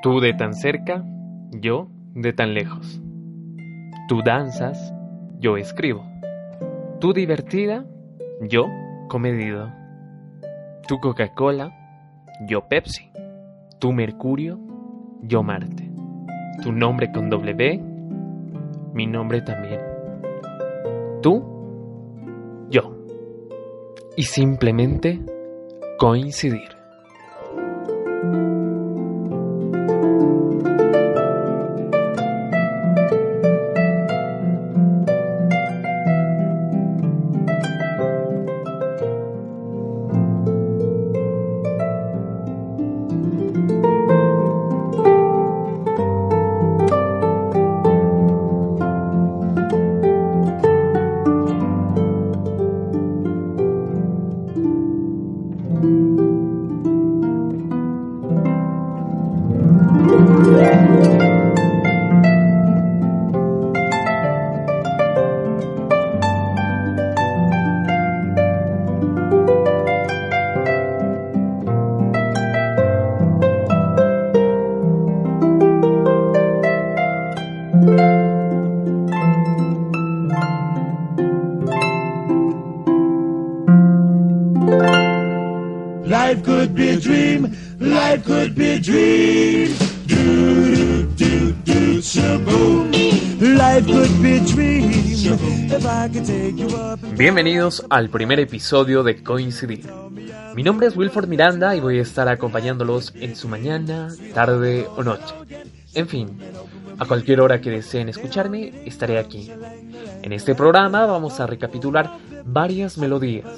Tú de tan cerca, yo de tan lejos. Tú danzas, yo escribo. Tú divertida, yo comedido. Tú Coca-Cola, yo Pepsi. Tú Mercurio, yo Marte. Tu nombre con B, mi nombre también. Tú, yo. Y simplemente coincidir. Bienvenidos al primer episodio de Coincidir. Mi nombre es Wilford Miranda y voy a estar acompañándolos en su mañana, tarde o noche. En fin, a cualquier hora que deseen escucharme, estaré aquí. En este programa vamos a recapitular varias melodías,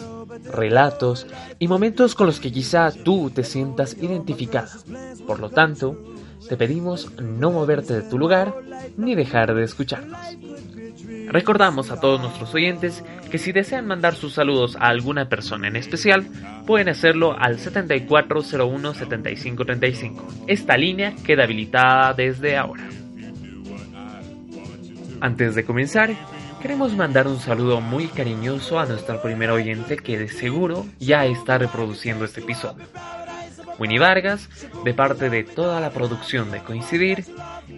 relatos y momentos con los que quizá tú te sientas identificada. Por lo tanto, te pedimos no moverte de tu lugar ni dejar de escucharnos. Recordamos a todos nuestros oyentes que si desean mandar sus saludos a alguna persona en especial, pueden hacerlo al 7401-7535. Esta línea queda habilitada desde ahora. Antes de comenzar, queremos mandar un saludo muy cariñoso a nuestro primer oyente que de seguro ya está reproduciendo este episodio. Winnie Vargas, de parte de toda la producción de Coincidir,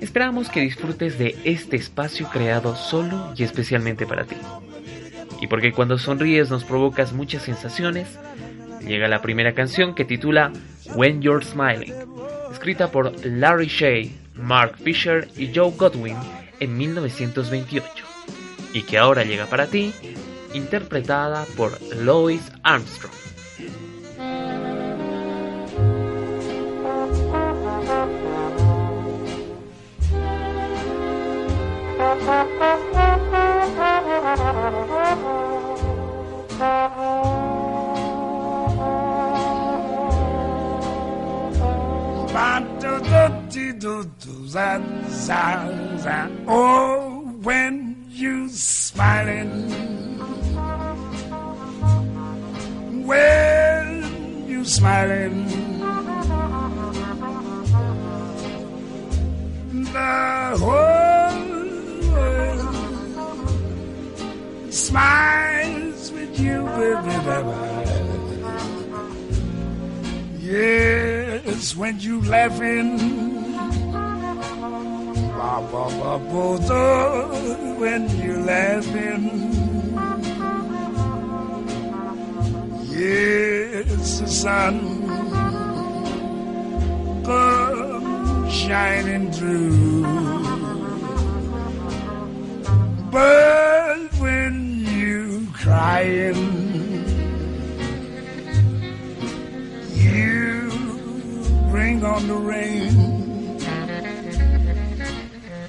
esperamos que disfrutes de este espacio creado solo y especialmente para ti. Y porque cuando sonríes nos provocas muchas sensaciones, llega la primera canción que titula When You're Smiling, escrita por Larry Shea, Mark Fisher y Joe Godwin en 1928, y que ahora llega para ti, interpretada por Louis Armstrong. Oh, when you smiling, when you smiling, the whole smiles with you, baby, baby. Yes, when you laughing. When you're laughing, yes, the sun comes shining through. Crying, you bring on the rain.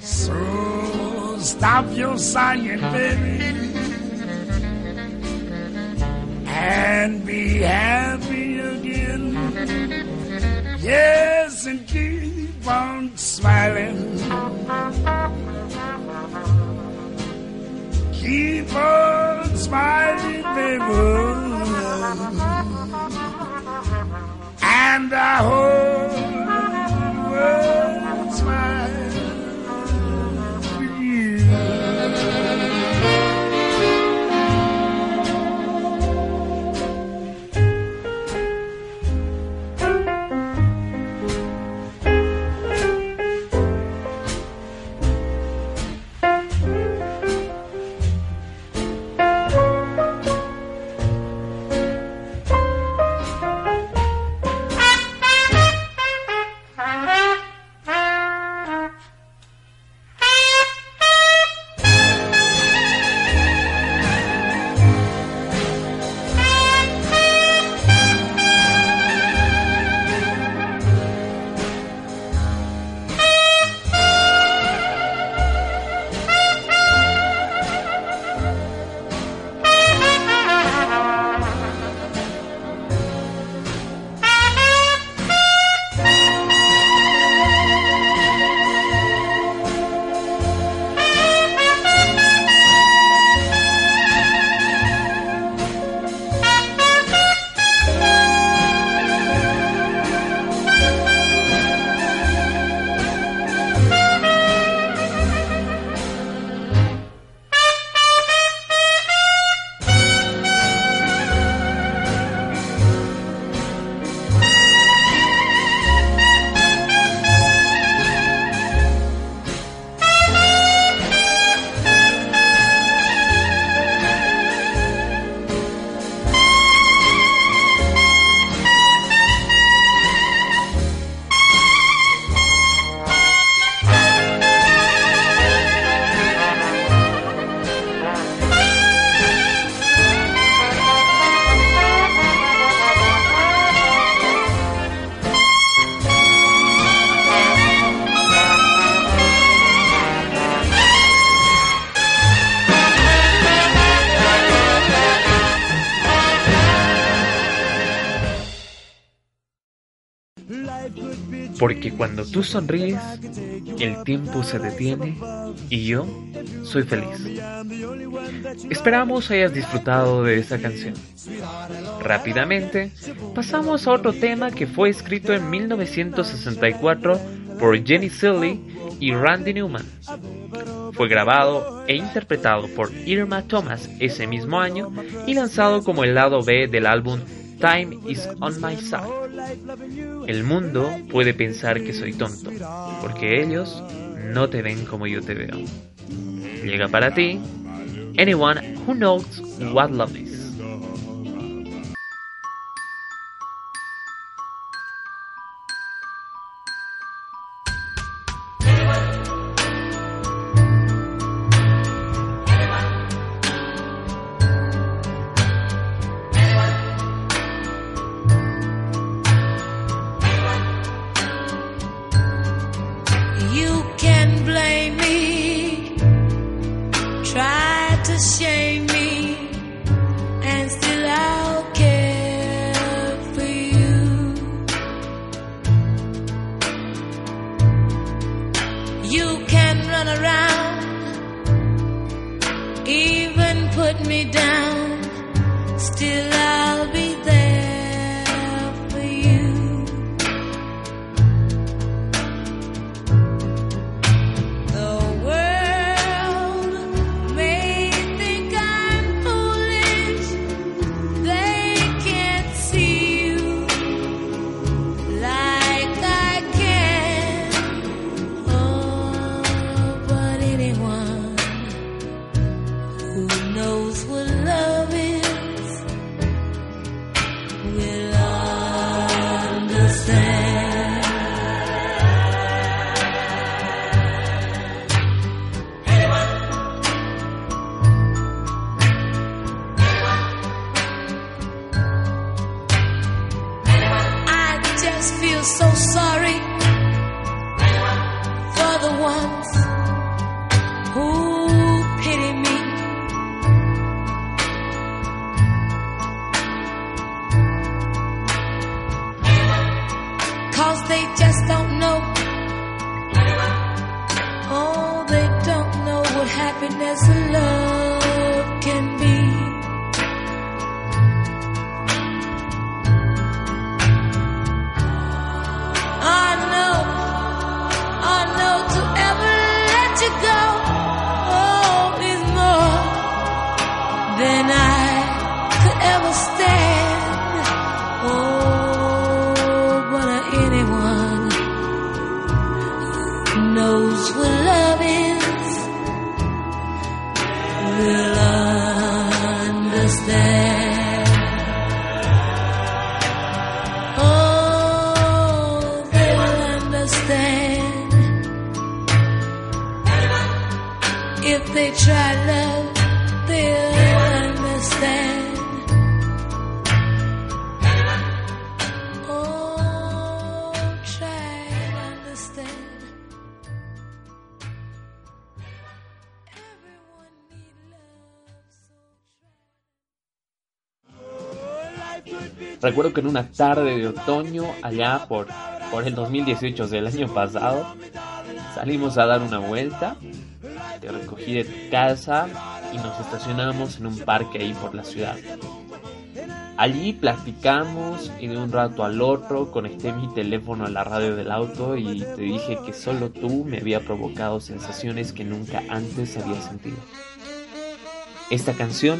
So stop your sighing, baby, and be happy again. Yes, and keep on smiling. Keep on smiling, baby. And I hope Porque cuando tú sonríes, el tiempo se detiene y yo soy feliz. Esperamos hayas disfrutado de esta canción. Rápidamente, pasamos a otro tema que fue escrito en 1964 por Jenny Silly y Randy Newman. Fue grabado e interpretado por Irma Thomas ese mismo año y lanzado como el lado B del álbum Time is on my side. El mundo puede pensar que soy tonto, porque ellos no te ven como yo te veo. Llega para ti, anyone who knows what love is. Me down, still Recuerdo que en una tarde de otoño, allá por, por el 2018 del año pasado, salimos a dar una vuelta. Te recogí de tu casa y nos estacionamos en un parque ahí por la ciudad. Allí platicamos y de un rato al otro conecté mi teléfono a la radio del auto y te dije que solo tú me había provocado sensaciones que nunca antes había sentido. Esta canción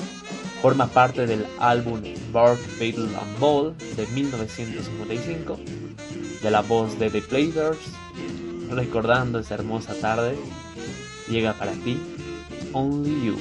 forma parte del álbum Bark, Battle and Ball de 1955 de la voz de The Players. Recordando esa hermosa tarde, llega para ti Only You.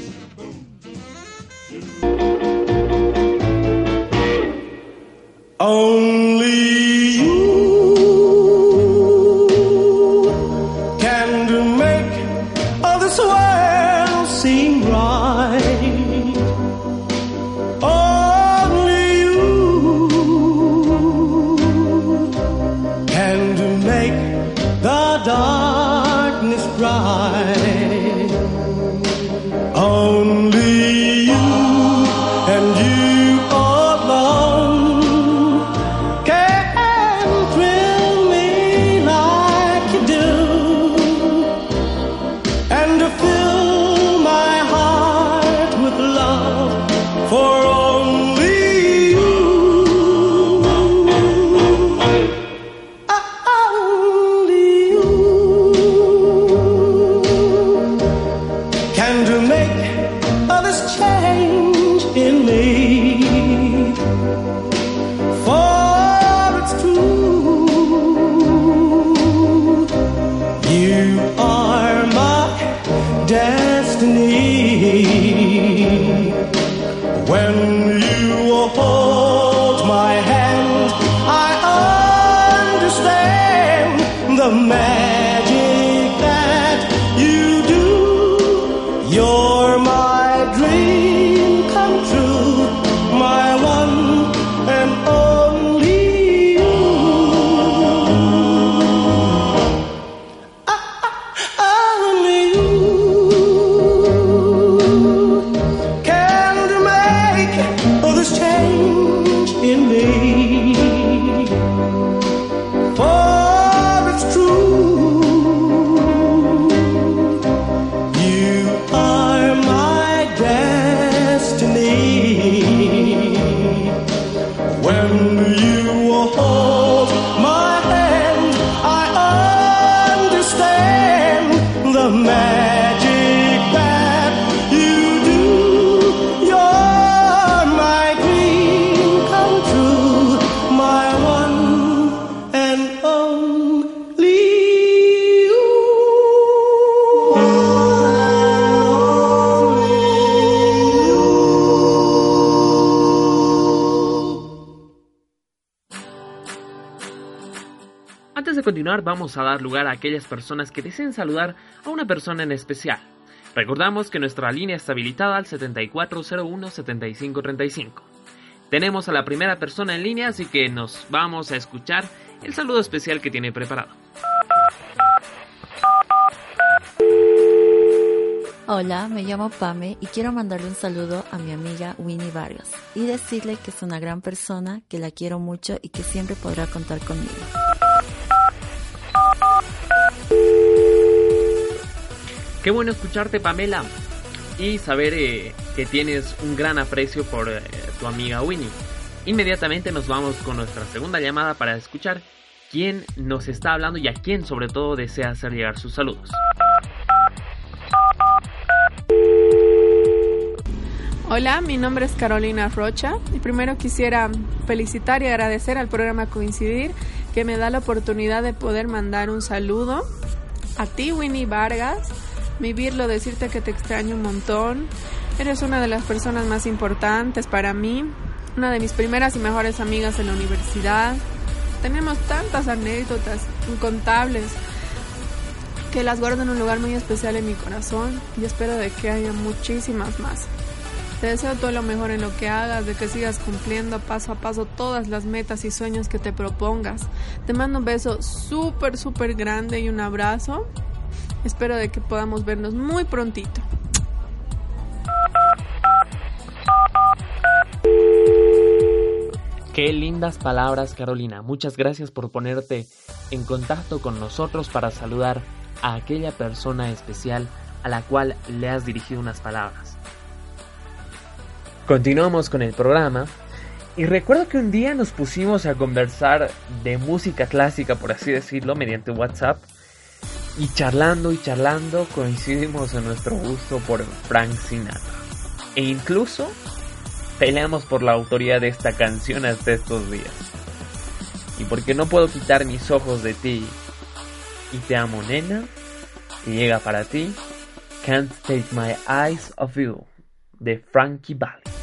Vamos a dar lugar a aquellas personas que deseen saludar a una persona en especial. Recordamos que nuestra línea está habilitada al 7401-7535. Tenemos a la primera persona en línea, así que nos vamos a escuchar el saludo especial que tiene preparado. Hola, me llamo Pame y quiero mandarle un saludo a mi amiga Winnie Vargas y decirle que es una gran persona, que la quiero mucho y que siempre podrá contar conmigo. Qué bueno escucharte, Pamela, y saber eh, que tienes un gran aprecio por eh, tu amiga Winnie. Inmediatamente nos vamos con nuestra segunda llamada para escuchar quién nos está hablando y a quién sobre todo desea hacer llegar sus saludos. Hola, mi nombre es Carolina Rocha y primero quisiera felicitar y agradecer al programa Coincidir que me da la oportunidad de poder mandar un saludo a ti, Winnie Vargas, vivirlo, decirte que te extraño un montón. Eres una de las personas más importantes para mí, una de mis primeras y mejores amigas en la universidad. Tenemos tantas anécdotas incontables que las guardo en un lugar muy especial en mi corazón y espero de que haya muchísimas más. Te deseo todo lo mejor en lo que hagas, de que sigas cumpliendo paso a paso todas las metas y sueños que te propongas. Te mando un beso súper, súper grande y un abrazo. Espero de que podamos vernos muy prontito. Qué lindas palabras, Carolina. Muchas gracias por ponerte en contacto con nosotros para saludar a aquella persona especial a la cual le has dirigido unas palabras. Continuamos con el programa y recuerdo que un día nos pusimos a conversar de música clásica, por así decirlo, mediante WhatsApp y charlando y charlando coincidimos en nuestro gusto por Frank Sinatra. E incluso peleamos por la autoría de esta canción hasta estos días. Y porque no puedo quitar mis ojos de ti y te amo nena, y llega para ti Can't Take My Eyes Off You de Frankie Valli.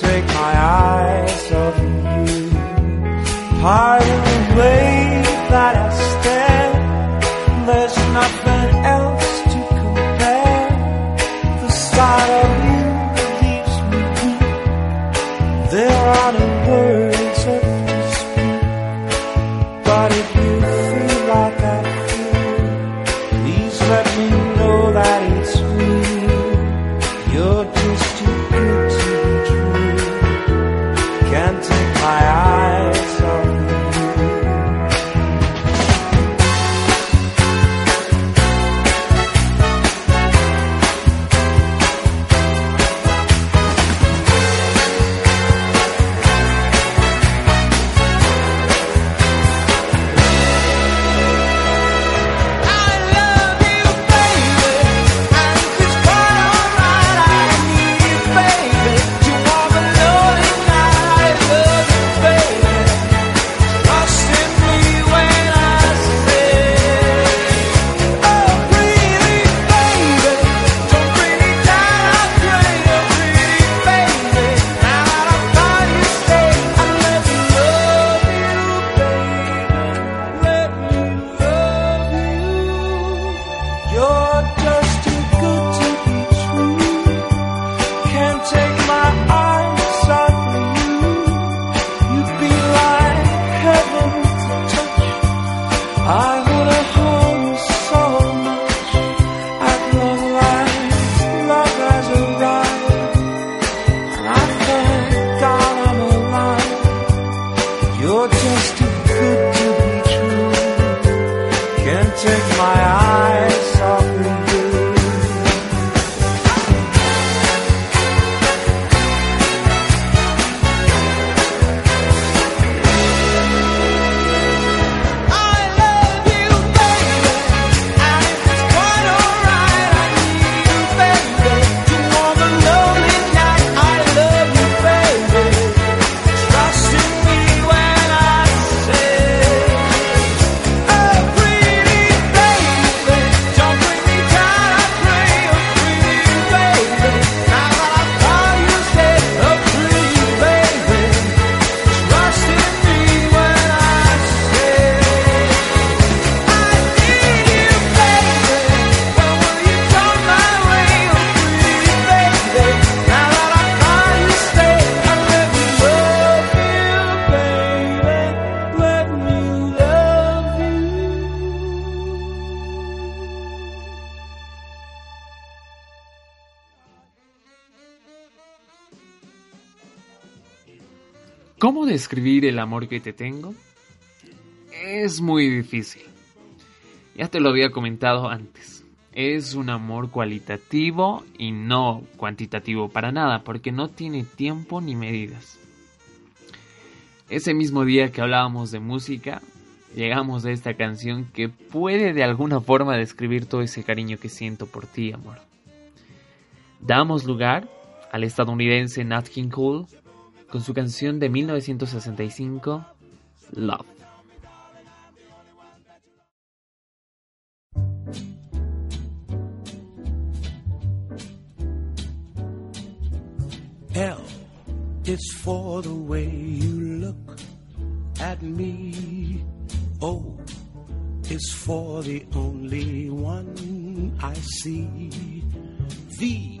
take my eyes off of you. Pardon the way amor que te tengo? Es muy difícil. Ya te lo había comentado antes. Es un amor cualitativo y no cuantitativo para nada, porque no tiene tiempo ni medidas. Ese mismo día que hablábamos de música, llegamos a esta canción que puede de alguna forma describir todo ese cariño que siento por ti, amor. Damos lugar al estadounidense Nat King Cole con su canción de 1965, Love. L is for the way you look at me. O is for the only one I see. V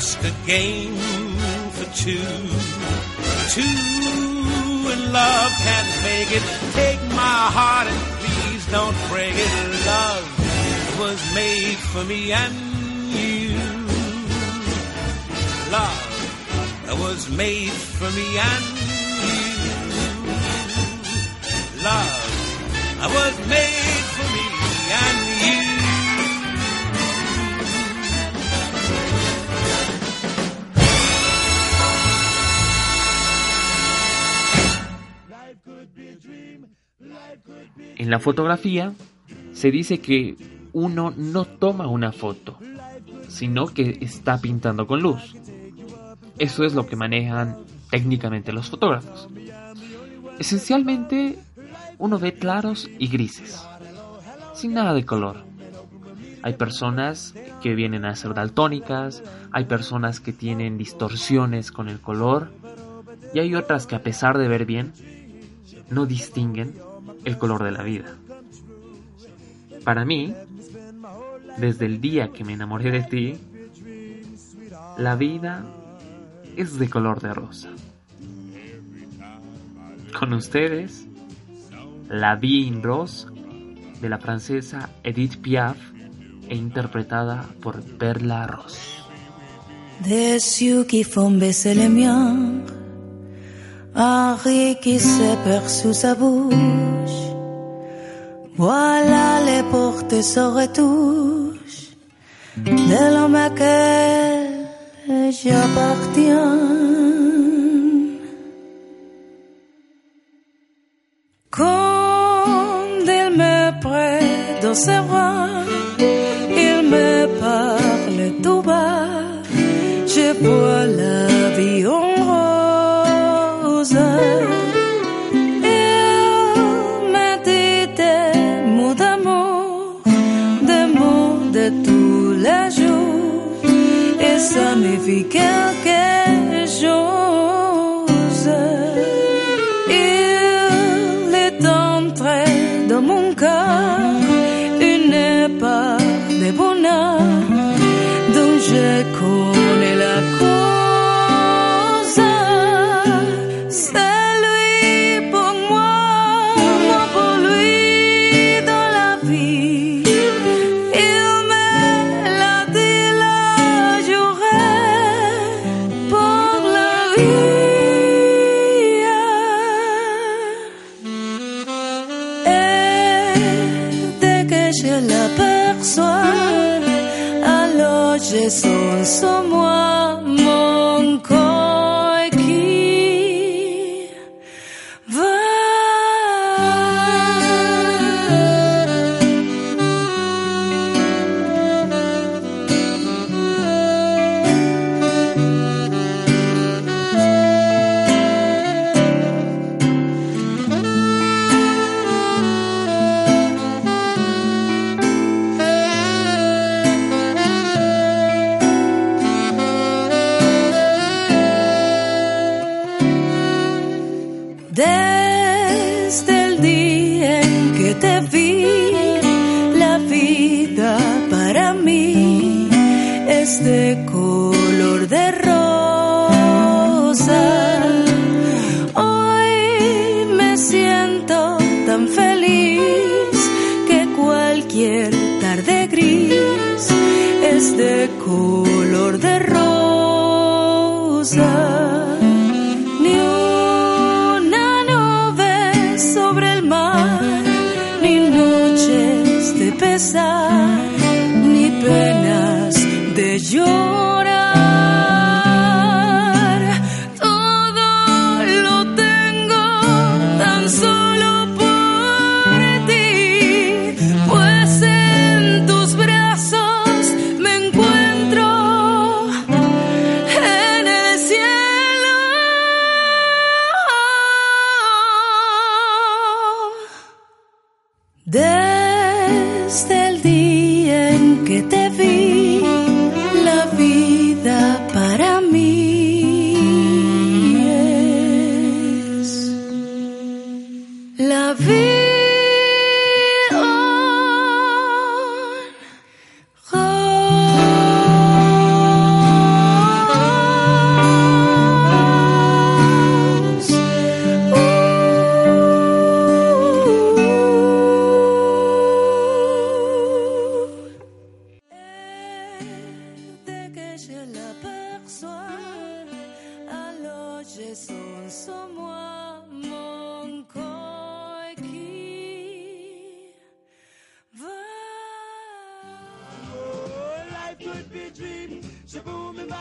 Just a game for two. Two in love can't make it. Take my heart and please don't break it. Love was made for me and you. Love was made for me and you. Love was made En la fotografía se dice que uno no toma una foto, sino que está pintando con luz. Eso es lo que manejan técnicamente los fotógrafos. Esencialmente, uno ve claros y grises, sin nada de color. Hay personas que vienen a ser daltónicas, hay personas que tienen distorsiones con el color, y hay otras que a pesar de ver bien, no distinguen el color de la vida. Para mí, desde el día que me enamoré de ti, la vida es de color de rosa. Con ustedes, La Vie en Rose de la francesa Edith Piaf e interpretada por Perla Ross. Rire qui se perd sous sa bouche. Voilà les portes se retouchent de l'homme à quel j'appartiens. Quand il me prête dans ses bras, ça me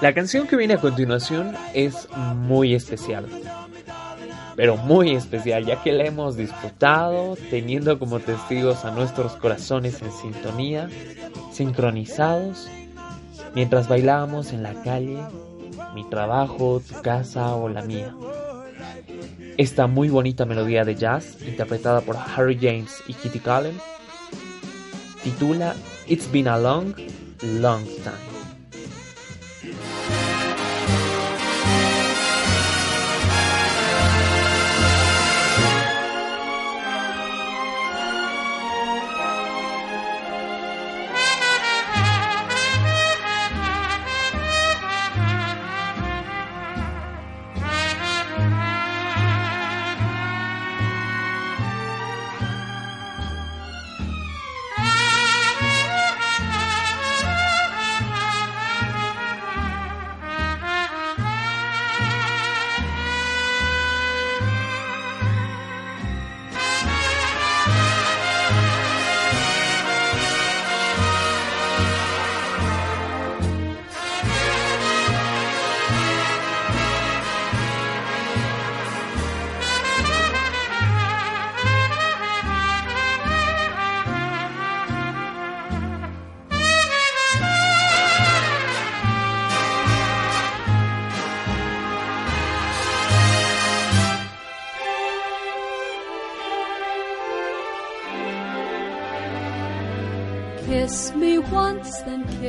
La canción que viene a continuación es muy especial. Pero muy especial, ya que la hemos disfrutado teniendo como testigos a nuestros corazones en sintonía, sincronizados, mientras bailábamos en la calle, mi trabajo, tu casa o la mía. Esta muy bonita melodía de jazz, interpretada por Harry James y Kitty Cullen, titula It's Been a Long, Long Time.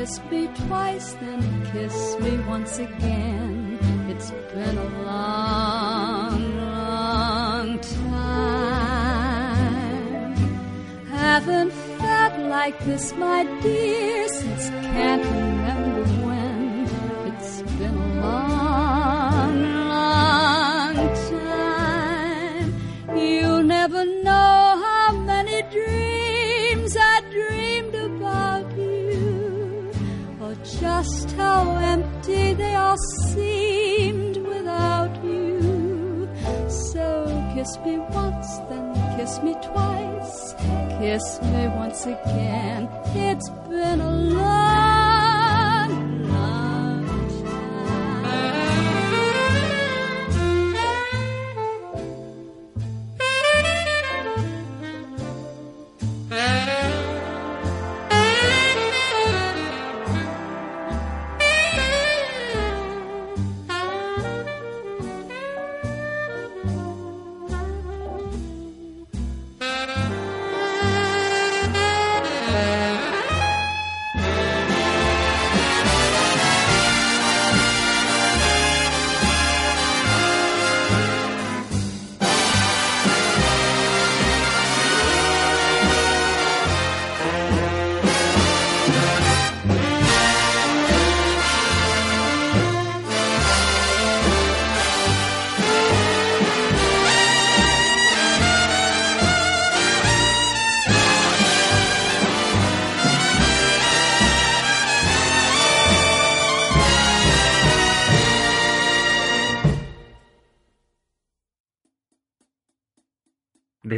Kiss me twice, then kiss me once again. It's been a long, long time. Haven't felt like this, my dear, since can't remember when. Once again. It's been a long,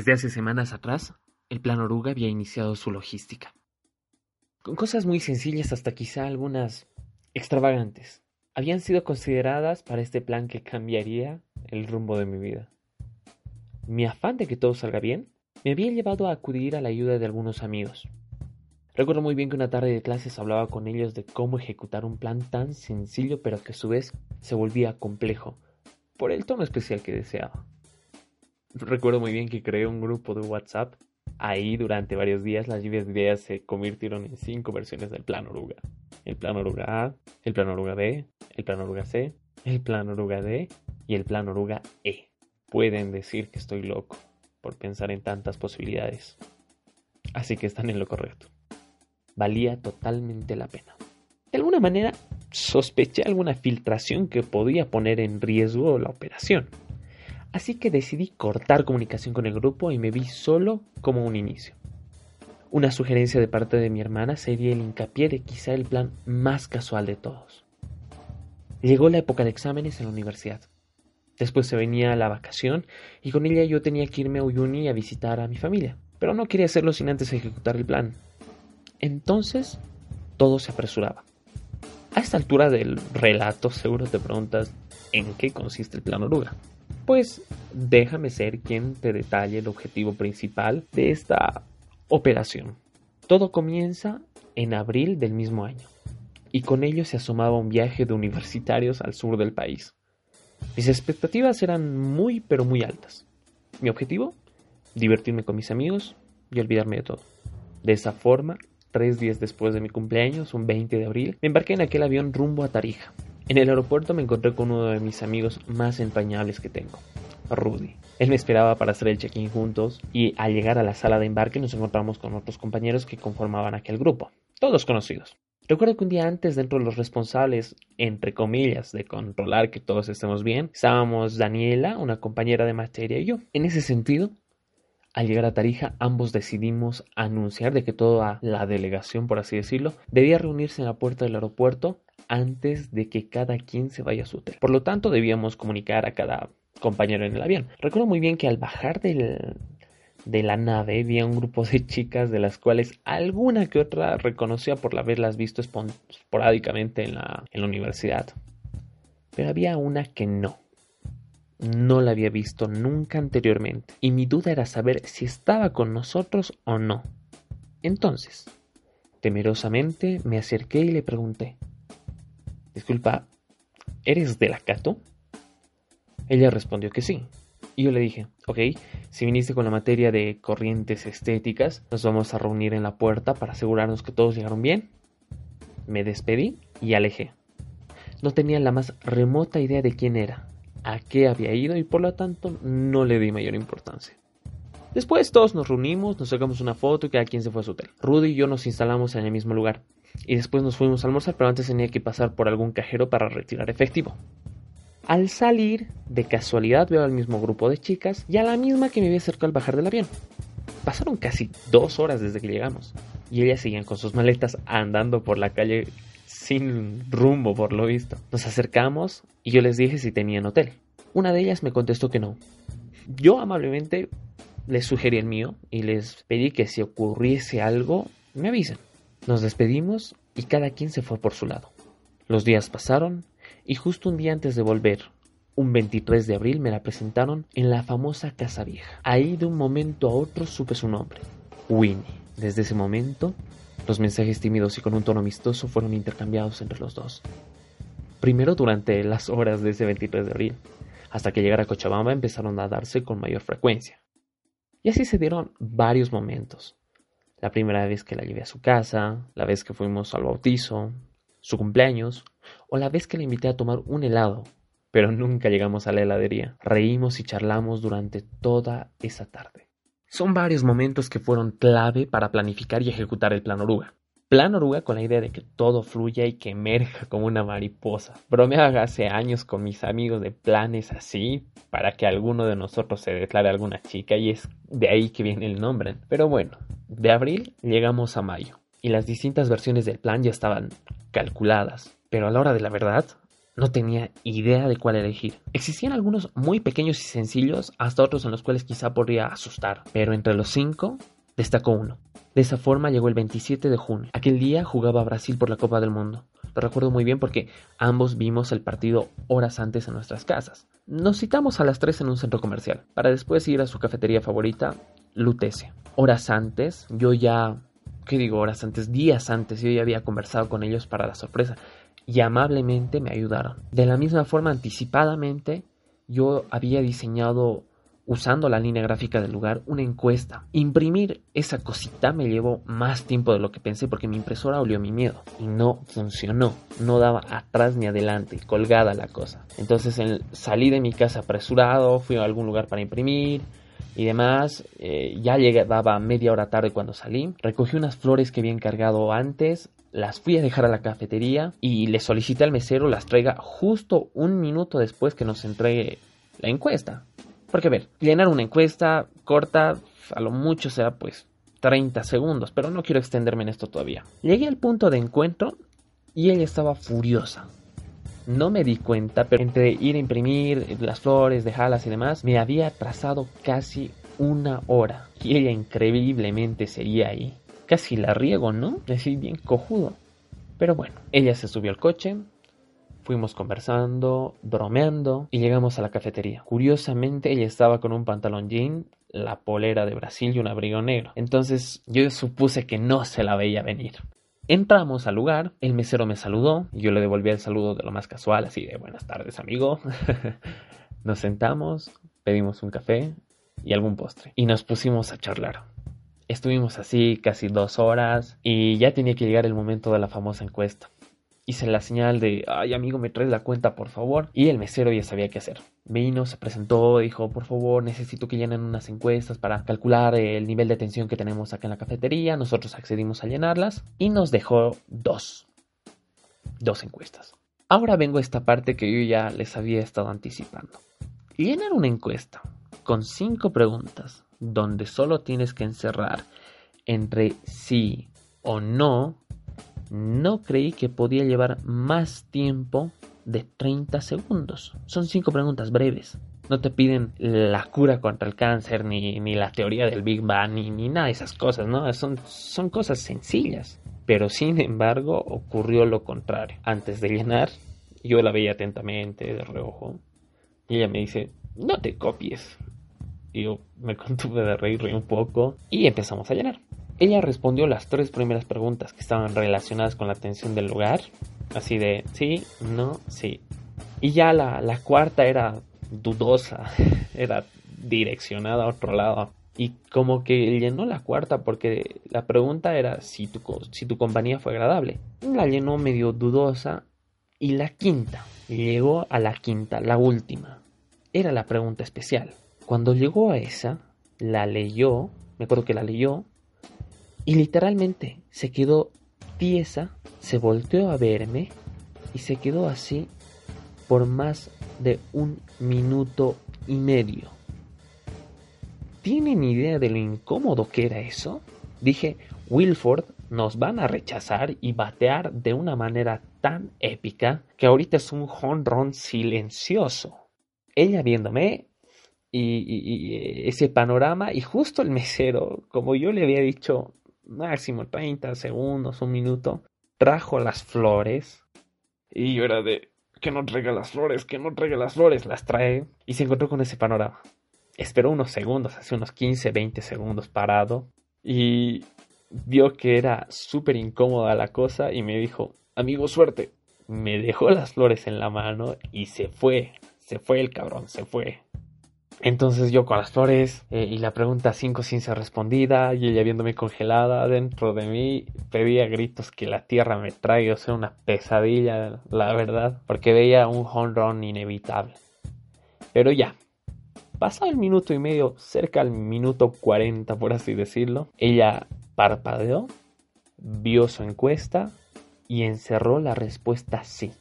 Desde hace semanas atrás, el Plan Oruga había iniciado su logística. Con cosas muy sencillas hasta quizá algunas extravagantes. Habían sido consideradas para este plan que cambiaría el rumbo de mi vida. Mi afán de que todo salga bien me había llevado a acudir a la ayuda de algunos amigos. Recuerdo muy bien que una tarde de clases hablaba con ellos de cómo ejecutar un plan tan sencillo pero que a su vez se volvía complejo por el tono especial que deseaba. Recuerdo muy bien que creé un grupo de WhatsApp. Ahí durante varios días las lluvias de ideas se convirtieron en cinco versiones del plan oruga. El plan oruga A, el plan oruga B, el plan oruga C, el plan oruga D y el plan oruga E. Pueden decir que estoy loco por pensar en tantas posibilidades. Así que están en lo correcto valía totalmente la pena. De alguna manera, sospeché alguna filtración que podía poner en riesgo la operación. Así que decidí cortar comunicación con el grupo y me vi solo como un inicio. Una sugerencia de parte de mi hermana sería el hincapié de quizá el plan más casual de todos. Llegó la época de exámenes en la universidad. Después se venía la vacación y con ella yo tenía que irme a Uyuni a visitar a mi familia, pero no quería hacerlo sin antes ejecutar el plan, entonces todo se apresuraba. A esta altura del relato seguro te preguntas en qué consiste el plan oruga. Pues déjame ser quien te detalle el objetivo principal de esta operación. Todo comienza en abril del mismo año, y con ello se asomaba un viaje de universitarios al sur del país. Mis expectativas eran muy pero muy altas. Mi objetivo, divertirme con mis amigos y olvidarme de todo. De esa forma Tres días después de mi cumpleaños, un 20 de abril, me embarqué en aquel avión rumbo a Tarija. En el aeropuerto me encontré con uno de mis amigos más empañables que tengo, Rudy. Él me esperaba para hacer el check-in juntos y al llegar a la sala de embarque nos encontramos con otros compañeros que conformaban aquel grupo, todos conocidos. Recuerdo que un día antes, dentro de los responsables, entre comillas, de controlar que todos estemos bien, estábamos Daniela, una compañera de materia, y yo. En ese sentido, al llegar a Tarija, ambos decidimos anunciar de que toda la delegación, por así decirlo, debía reunirse en la puerta del aeropuerto antes de que cada quien se vaya a su hotel. Por lo tanto, debíamos comunicar a cada compañero en el avión. Recuerdo muy bien que al bajar del, de la nave había un grupo de chicas de las cuales alguna que otra reconocía por haberlas visto esporádicamente en la, en la universidad. Pero había una que no. No la había visto nunca anteriormente, y mi duda era saber si estaba con nosotros o no. Entonces, temerosamente me acerqué y le pregunté, Disculpa, ¿eres de la Cato? Ella respondió que sí. Y yo le dije, ok, si viniste con la materia de corrientes estéticas, nos vamos a reunir en la puerta para asegurarnos que todos llegaron bien. Me despedí y alejé. No tenía la más remota idea de quién era, a qué había ido y por lo tanto no le di mayor importancia. Después todos nos reunimos, nos sacamos una foto y cada quien se fue a su hotel. Rudy y yo nos instalamos en el mismo lugar. Y después nos fuimos a almorzar, pero antes tenía que pasar por algún cajero para retirar efectivo. Al salir, de casualidad veo al mismo grupo de chicas y a la misma que me había acercado al bajar del avión. Pasaron casi dos horas desde que llegamos y ellas seguían con sus maletas andando por la calle sin rumbo por lo visto. Nos acercamos y yo les dije si tenían hotel. Una de ellas me contestó que no. Yo amablemente les sugerí el mío y les pedí que si ocurriese algo, me avisen. Nos despedimos y cada quien se fue por su lado. Los días pasaron y justo un día antes de volver, un 23 de abril, me la presentaron en la famosa Casa Vieja. Ahí de un momento a otro supe su nombre, Winnie. Desde ese momento los mensajes tímidos y con un tono amistoso fueron intercambiados entre los dos. Primero durante las horas de ese 23 de abril, hasta que llegara a Cochabamba empezaron a darse con mayor frecuencia. Y así se dieron varios momentos. La primera vez que la llevé a su casa, la vez que fuimos al bautizo, su cumpleaños, o la vez que la invité a tomar un helado, pero nunca llegamos a la heladería. Reímos y charlamos durante toda esa tarde. Son varios momentos que fueron clave para planificar y ejecutar el plan oruga. Plan oruga con la idea de que todo fluya y que emerja como una mariposa. Bromeaba hace años con mis amigos de planes así para que alguno de nosotros se declare alguna chica y es de ahí que viene el nombre. Pero bueno, de abril llegamos a mayo y las distintas versiones del plan ya estaban calculadas. Pero a la hora de la verdad, no tenía idea de cuál elegir. Existían algunos muy pequeños y sencillos, hasta otros en los cuales quizá podría asustar, pero entre los cinco destacó uno. De esa forma llegó el 27 de junio. Aquel día jugaba Brasil por la Copa del Mundo. Lo recuerdo muy bien porque ambos vimos el partido horas antes en nuestras casas. Nos citamos a las 3 en un centro comercial, para después ir a su cafetería favorita, Lutecia. Horas antes, yo ya... ¿Qué digo horas antes? Días antes, yo ya había conversado con ellos para la sorpresa y amablemente me ayudaron. De la misma forma, anticipadamente, yo había diseñado, usando la línea gráfica del lugar, una encuesta. Imprimir esa cosita me llevó más tiempo de lo que pensé porque mi impresora olió mi miedo y no funcionó. No daba atrás ni adelante, colgada la cosa. Entonces salí de mi casa apresurado, fui a algún lugar para imprimir y demás. Eh, ya llegaba media hora tarde cuando salí. Recogí unas flores que había encargado antes, las fui a dejar a la cafetería y le solicité al mesero las traiga justo un minuto después que nos entregue la encuesta. Porque a ver, llenar una encuesta corta, a lo mucho sea pues 30 segundos, pero no quiero extenderme en esto todavía. Llegué al punto de encuentro y ella estaba furiosa. No me di cuenta, pero entre ir a imprimir las flores, dejarlas y demás, me había atrasado casi una hora. Y ella increíblemente sería ahí casi la riego, ¿no? Así bien cojudo. Pero bueno, ella se subió al coche, fuimos conversando, bromeando y llegamos a la cafetería. Curiosamente, ella estaba con un pantalón jean, la polera de Brasil y un abrigo negro. Entonces yo supuse que no se la veía venir. Entramos al lugar, el mesero me saludó, yo le devolví el saludo de lo más casual, así de buenas tardes amigo. nos sentamos, pedimos un café y algún postre y nos pusimos a charlar. Estuvimos así casi dos horas y ya tenía que llegar el momento de la famosa encuesta. Hice la señal de, ay amigo, me traes la cuenta, por favor. Y el mesero ya sabía qué hacer. Vino, se presentó, dijo, por favor, necesito que llenen unas encuestas para calcular el nivel de atención que tenemos acá en la cafetería. Nosotros accedimos a llenarlas y nos dejó dos. Dos encuestas. Ahora vengo a esta parte que yo ya les había estado anticipando. Llenar una encuesta con cinco preguntas donde solo tienes que encerrar entre sí o no, no creí que podía llevar más tiempo de 30 segundos. Son cinco preguntas breves. No te piden la cura contra el cáncer, ni, la teoría del Big Bang, ni, ni, nada de esas cosas, ¿no? Son, son cosas sencillas. Pero sin embargo, ocurrió lo contrario. Antes de llenar, yo la veía atentamente de reojo. Y ella me dice, no te copies. Y yo me contuve de reírme un poco y empezamos a llenar. Ella respondió las tres primeras preguntas que estaban relacionadas con la atención del lugar. Así de sí, no, sí. Y ya la, la cuarta era dudosa, era direccionada a otro lado. Y como que llenó la cuarta porque la pregunta era si tu, si tu compañía fue agradable. La llenó medio dudosa. Y la quinta, llegó a la quinta, la última. Era la pregunta especial. Cuando llegó a esa, la leyó, me acuerdo que la leyó, y literalmente se quedó tiesa, se volteó a verme y se quedó así por más de un minuto y medio. ¿Tienen idea de lo incómodo que era eso? Dije, Wilford nos van a rechazar y batear de una manera tan épica que ahorita es un honrón silencioso. Ella viéndome y, ese panorama y justo el mesero, como yo le había dicho, máximo 30 segundos, un minuto, trajo las flores y yo era de que no traiga las flores, que no traiga las flores, las trae y se encontró con ese panorama. Esperó unos segundos, hace unos 15, 20 segundos parado y vio que era súper incómoda la cosa y me dijo, amigo, suerte. Me dejó las flores en la mano y se fue, se fue el cabrón, se fue. Entonces yo con las flores eh, y la pregunta 5 sin ser respondida y ella viéndome congelada dentro de mí, pedía gritos que la tierra me traiga, o sea, una pesadilla, la verdad, porque veía un home run inevitable. Pero ya, pasado el minuto y medio, cerca al minuto 40 por así decirlo, ella parpadeó, vio su encuesta y encerró la respuesta sí.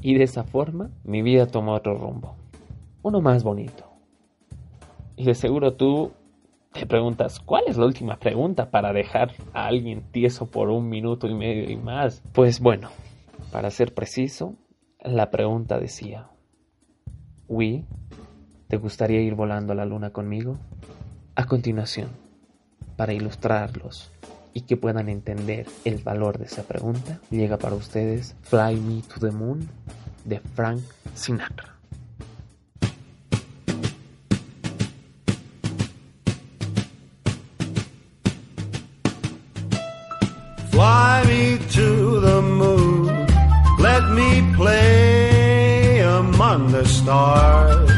Y de esa forma mi vida tomó otro rumbo, uno más bonito y de seguro tú te preguntas, ¿cuál es la última pregunta para dejar a alguien tieso por un minuto y medio y más? Pues bueno, para ser preciso, La pregunta decía, Wii, ¿te gustaría ir volando a la luna conmigo? A continuación, para ilustrarlos y que puedan entender el valor de esa pregunta, llega para ustedes Fly Me to the Moon de Frank Sinatra. Stars.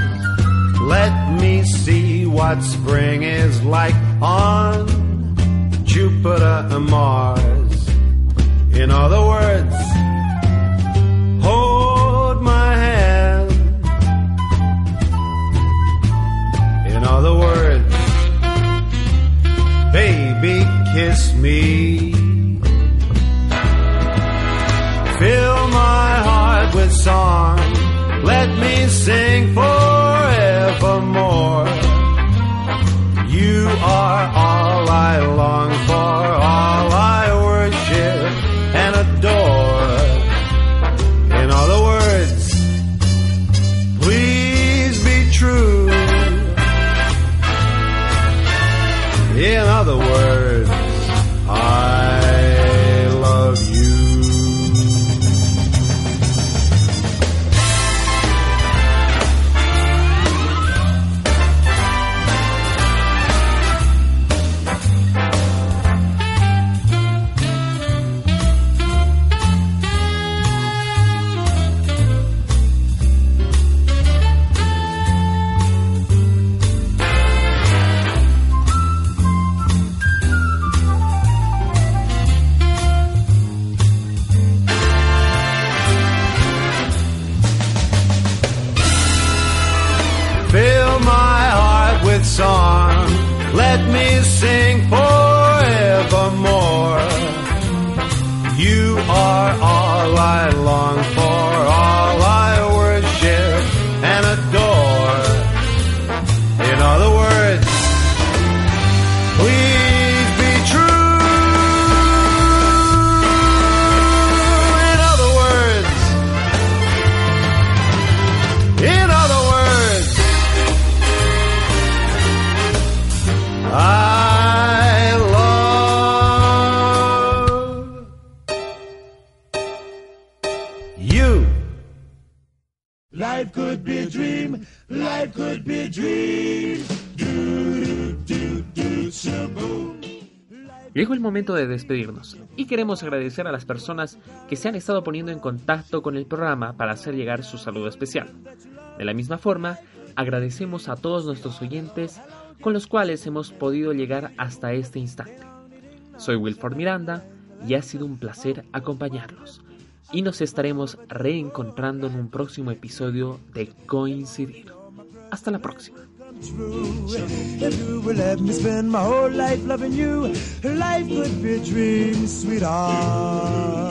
Let me see what spring is like on Jupiter and Mars. In other words, sing for de despedirnos y queremos agradecer a las personas que se han estado poniendo en contacto con el programa para hacer llegar su saludo especial. De la misma forma, agradecemos a todos nuestros oyentes con los cuales hemos podido llegar hasta este instante. Soy Wilford Miranda y ha sido un placer acompañarlos. Y nos estaremos reencontrando en un próximo episodio de Coincidir. Hasta la próxima. True. If you would let me spend my whole life loving you, life could be a dream, sweetheart.